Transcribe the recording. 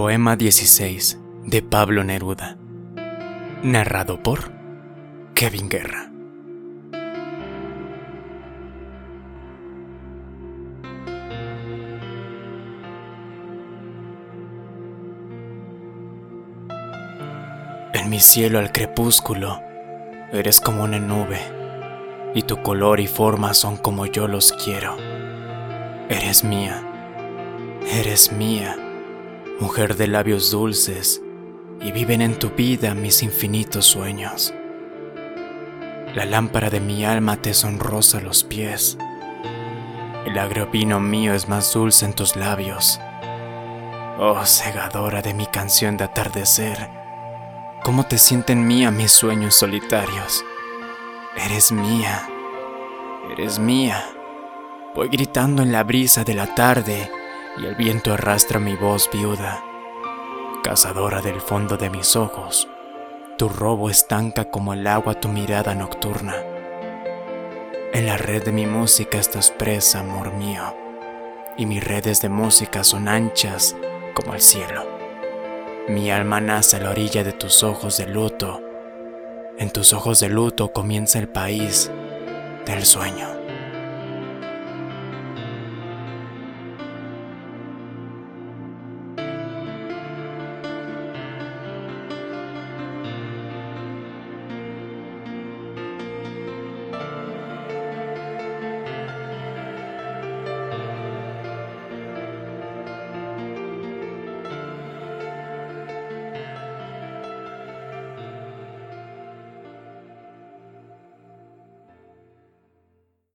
Poema 16 de Pablo Neruda. Narrado por Kevin Guerra. En mi cielo al crepúsculo eres como una nube y tu color y forma son como yo los quiero. Eres mía, eres mía mujer de labios dulces, y viven en tu vida mis infinitos sueños. La lámpara de mi alma te sonrosa los pies. El agrio mío es más dulce en tus labios. Oh, segadora de mi canción de atardecer, cómo te sienten mía mis sueños solitarios. Eres mía, eres mía. Voy gritando en la brisa de la tarde y el viento arrastra mi voz viuda. Cazadora del fondo de mis ojos, tu robo estanca como el agua tu mirada nocturna. En la red de mi música estás presa, amor mío, y mis redes de música son anchas como el cielo. Mi alma nace a la orilla de tus ojos de luto. En tus ojos de luto comienza el país del sueño.